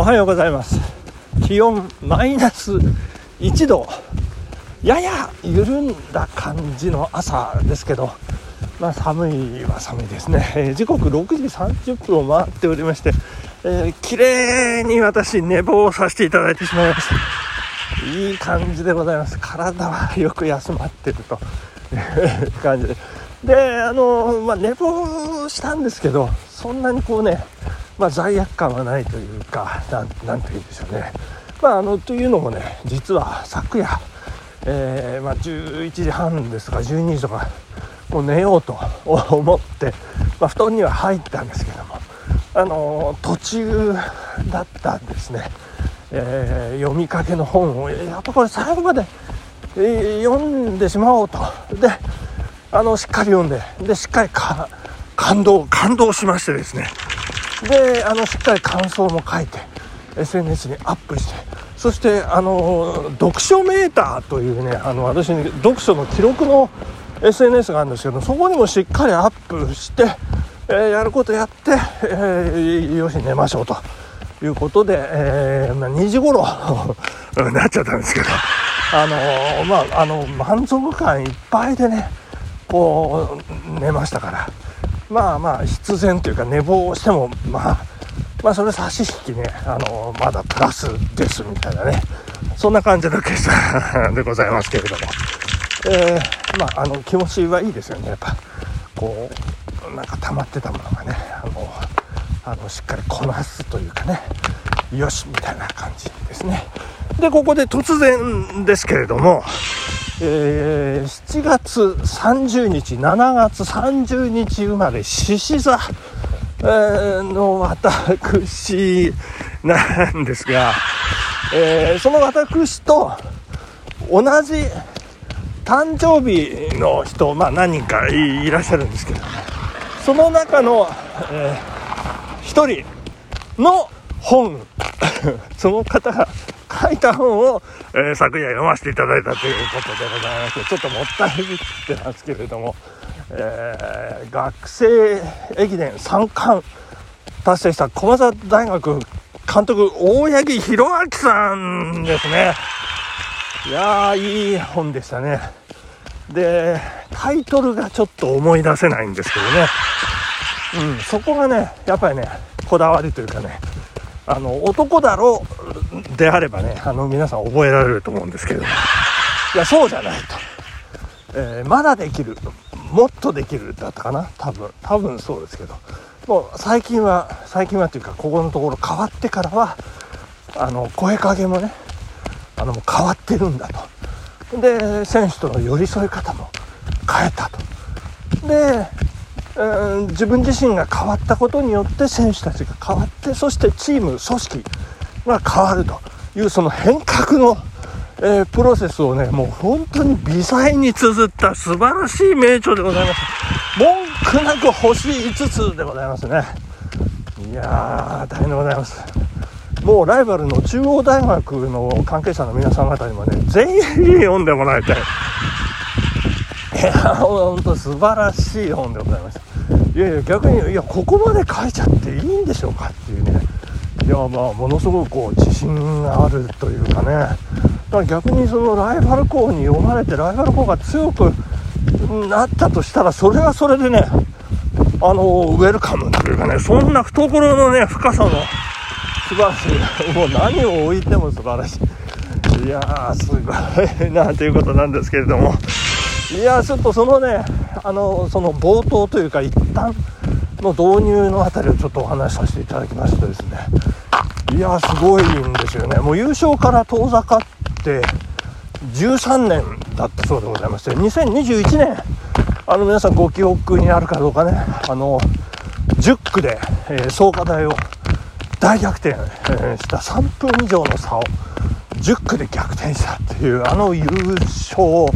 おはようございます。気温マイナス1度。やや緩んだ感じの朝ですけど。まあ寒いは寒いですね、えー、時刻6時30分を回っておりまして、えー、綺麗に私寝坊させていただいてしまいましたいい感じでございます。体はよく休まってると。い う感じで。であの、まあ、寝坊したんですけどそんなにこうねまあ、罪悪感はないというかなんなんて言うんでしょうね。まあ、あのというのもね実は昨夜、えー、まあ、11時半ですとか12時とかもう寝ようと 思って、まあ、布団には入ったんですけども、あの途中だったんですね、えー、読みかけの本をやっぱこれ最後まで、えー、読んでしまおうと。であのしっかり読んででしっかり感動感動しましてですね。であのしっかり感想も書いて SNS にアップしてそしてあの読書メーターというねあの私に読書の記録の SNS があるんですけどそこにもしっかりアップして、えー、やることやって、えー、よし寝ましょうということで、えーまあ、2時頃 なっちゃったんですけどあのまああの満足感いっぱいでねこう寝ましたから。まあまあ必然というか寝坊してもまあまあそれ差し引きねあのまだプラスですみたいなね。そんな感じの今朝 でございますけれども、えー、まああの気持ちはいいですよね。やっぱこうなんか溜まってたものがねあのあのしっかりこなすというかね。よしみたいな感じですね。でここで突然ですけれどもえー、7月30日、7月30日生まれ、獅子座、えー、の私なんですが、えー、その私と同じ誕生日の人、まあ何人かいらっしゃるんですけど、その中の、え、1人の本、その方が書いた本を、えー、昨夜読ませていただいたということでございましてちょっともったいぶってますけれども、えー、学生駅伝3冠達成した駒澤大学監督大八木弘明さんですね。いやーいい本でしたね。でタイトルがちょっと思い出せないんですけどね。うんそこがねやっぱりねこだわりというかねあの男だろうであればねあの皆さん覚えられると思うんですけど。いやそうじゃないと、えー、まだできるもっとできるだったかな？多分多分そうですけど。もう最近は最近はというかここのところ変わってからはあの声かけもねあの変わってるんだと。で選手との寄り添い方も変えたと。でうん自分自身が変わったことによって選手たちが変わってそしてチーム組織が変わるというその変革の、えー、プロセスをねもう本当に微細に綴った素晴らしい名著でございます。文句なく星5つでございますね。いやー大変でございます。もうライバルの中央大学の関係者の皆さん方にもねぜひ読んでもらいたい。いや本当素晴らしい本でございましたいやいや逆にいやここまで書いちゃっていいんでしょうかっていうね。いやまあものすごくこう自信があるというかね。だから逆にそのライバル校に読まれてライバル校が強くなったとしたらそれはそれでねあのウェルカムというかねそんな懐のね深さの素晴らしい。もう何を置いても素晴らしい。いやーすごい。なということなんですけれども。いやちょっとそのねあのその冒頭というか一旦の導入のあたりをちょっとお話しさせていただきましてですね。いやすごいんですよね。もう優勝から遠ざかって13年だったそうでございまして2021年。あの皆さんご記憶にあるかどうかね。あの10区で、えー、創価大を大逆転、した。3分以上の差を10区で逆転したっていうあの優勝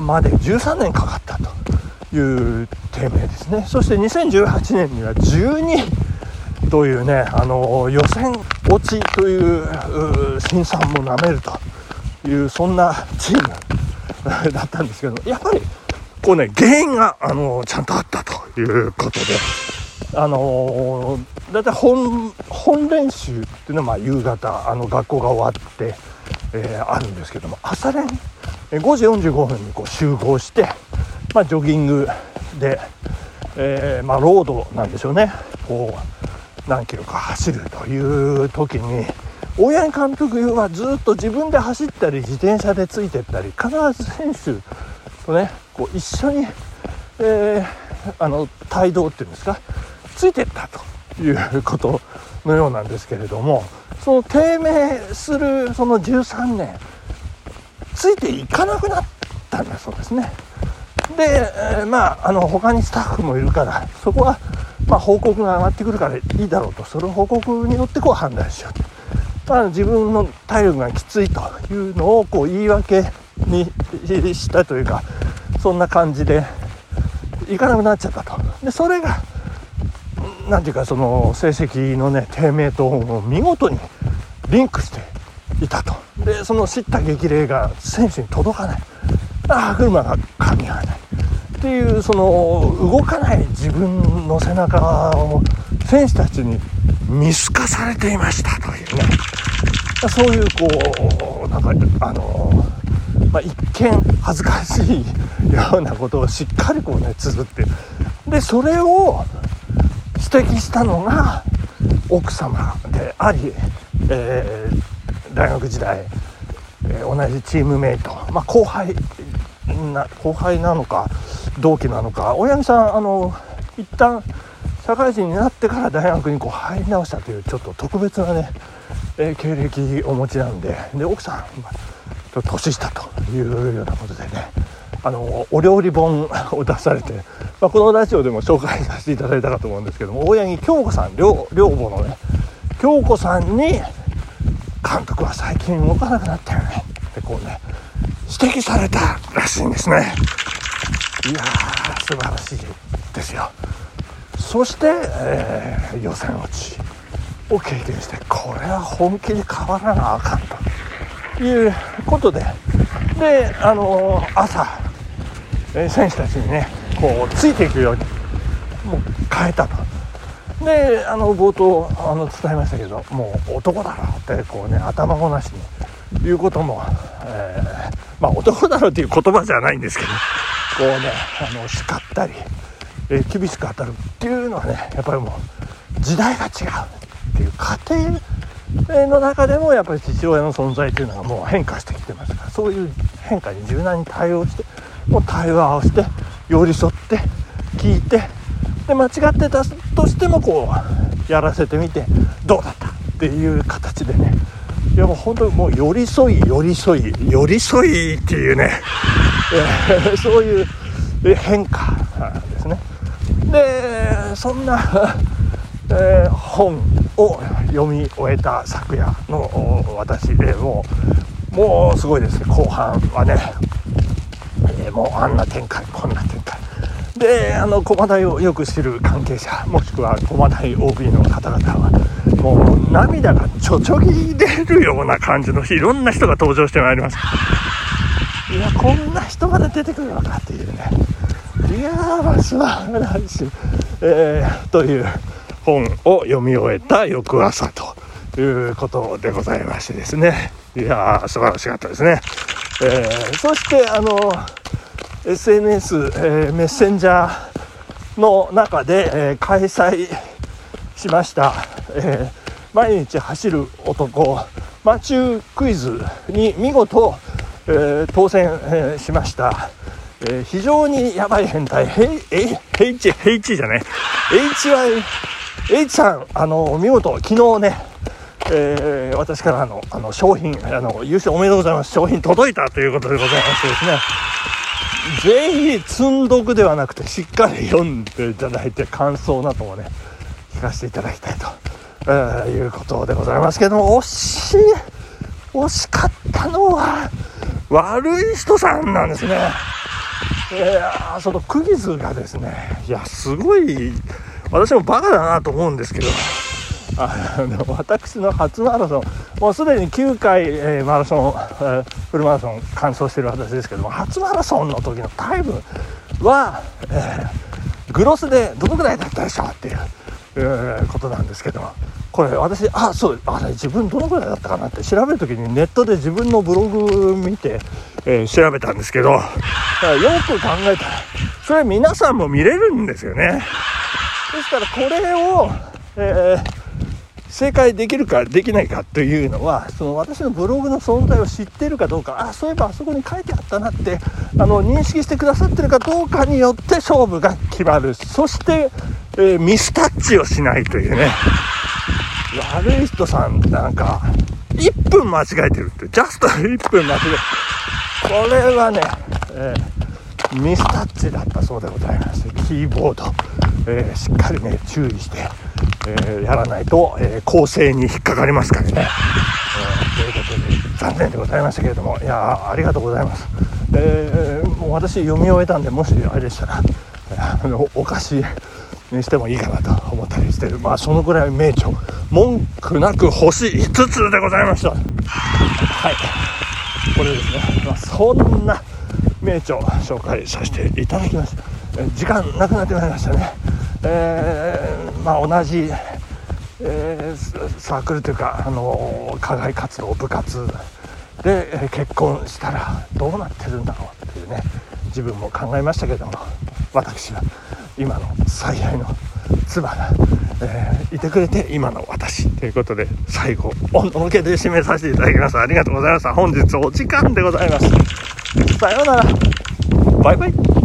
まで13年かかったという低迷ですね。そして2018年には12というねあの予選落ちという辛酸もなめるというそんなチームだったんですけどやっぱりこうね原因があのちゃんとあったということであのー、だいたい本本練習っていうのはまあ夕方あの学校が終わって、えー、あるんですけども朝練5時45分にこう集合して、まあ、ジョギングで、えー、まあ、ロードなんでしょうね。こう何キロか走るという時に大八木監督はずっと自分で走ったり自転車でついてったり必ず選手とねこう一緒に、えー、あの帯同っていうんですかついてったということのようなんですけれどもその低迷するその13年ついていかなくなったんだそうですね。で、え、まああの他にスタッフもいるからそこは、まあ、報告が上がってくるからいいだろうとその報告によってこう判断しようと。まあ、自分の体力がきついというのをこう言い訳にしたというかそんな感じで行かなくなっちゃったとでそれが何ていうかその成績のね低迷と見事にリンクしていたとでその叱咤激励が選手に届かない。ああ車が噛み合わない。っていうその動かない自分の背中を選手たちに見透かされていましたというね。そういうこうなんかあのまあ、一見恥ずかしいようなことをしっかりこうね綴って。でそれを指摘したのが奥様であり、えー、大学時代、えー、同じチームメイト、まあ、後輩な後輩なのか同期なのか。大八木さんあの一旦社会人になってから大学にこう入り直したというちょっと特別なね、えー、経歴お持ちなんで。で奥さんちょっと年下というようなことでねあのお料理本を出されて、まあ、このラジオでも紹介させていただいたかと思うんですけども大八木京子さん寮母のね京子さんに監督は最近動かなくなったよね。ってこうね指摘されたらしいんですね。いやー素晴らしいですよ。そして、えー、予選落ちを経験してこれは本気で変わらなあかんということで。であのー、朝、え、選手たちにねこうついていくようにもう変えたと。であの冒頭あの伝えましたけどもう男だろってこうね頭ごなしに言うことも、えー、まあ男だろっていう言葉じゃないんですけどこうねあの叱ったりえー、厳しく当たるっていうのはねやっぱりもう時代が違うっていう家庭の中でもやっぱり父親の存在というのがもう変化してきてますからそういう変化に柔軟に対応してもう対話をして寄り添って聞いてで間違ってたとしてもこうやらせてみてどうだったっていう形でね。いやもう本当にもう寄り添い寄り添い寄り添いっていうね、そういう変化ですね。でそんなえー、本を読み終えた昨夜の私でもうもうすごいですね。後半はね、えー、もうあんな展開こんな展開。であの駒台をよく知る関係者もしくは駒台 OB の方々はもう涙がちょちょぎ出るような感じのいろんな人が登場してまいります。いやこんな人まで出てくるのかっていうね。いやー素晴らしい、えー、という本を読み終えた翌朝ということでございましてですね。いやー素晴らしかったですね、えー、そしてあの SNS、えー、メッセンジャーの中で、えー、開催しました、え毎日走る男。マチュークイズに見事、え当選、えしました。えー、非常にやばい変態、ヘイ、ヘイチ、ヘイチじゃない、HY、H さん、あの、見事、昨日ね、えー、私からのあの商品あの、優勝おめでとうございます。商品届いたということでございましてですね、ぜひ積んどくではなくて、しっかり読んでいただいて、感想などもね、聞かせていただきたいと、えー、いうことでございますけども、惜しい、惜しかったのは、悪い人さんなんですね。えー、そのクイズがですねいやすごい私もバカだなと思うんですけどあの私の初マラソンもうすでに9回、えー、マラソン、えー、フルマラソン完走してる私ですけども初マラソンの時のタイムは、えー、グロスでどのぐらいだったでしょうっていう、えーことなんですけどもこれ私あそうあれ自分どのぐらいだったかなって調べる時にネットで自分のブログ見て、え調べたんですけどよく考えたらそれ皆さんも見れるんですよね。ですからこれを、えー正解できるかできないかというのはその私のブログの存在を知っているかどうかあそういえばあそこに書いてあったなってあの認識してくださってるかどうかによって勝負が決まる。そして、えーミスタッチをしないというね。悪い人さんなんか1分間違えてるって。ジャスト 1分間違えてこれはね、えーミスタッチだったそうでございます。キーボード、えーしっかりね注意して、えーやらないと、えー構成に引っかかりますからね、えーということで残念でございましたけれどもいやーありがとうございます、えーもう私読み終えたんでもしあれでしたらあのお菓子にしてもいいかなと思ったりしてるまあそのぐらい名著文句なく星5つでございました。はい。これですね、まあ、そんな名著紹介させていただきました。えー時間なくなってまいりましたねえーまあ同じ、えーサークルというか、あのー課外活動部活で、えー結婚したらどうなってるんだろうっていうね自分も考えましたけども私は今の最愛の妻が、えーいてくれて今の私ということで最後おのけで締めさせていただきましたありがとうございました。本日お時間でございます。さようなら。バイバイ。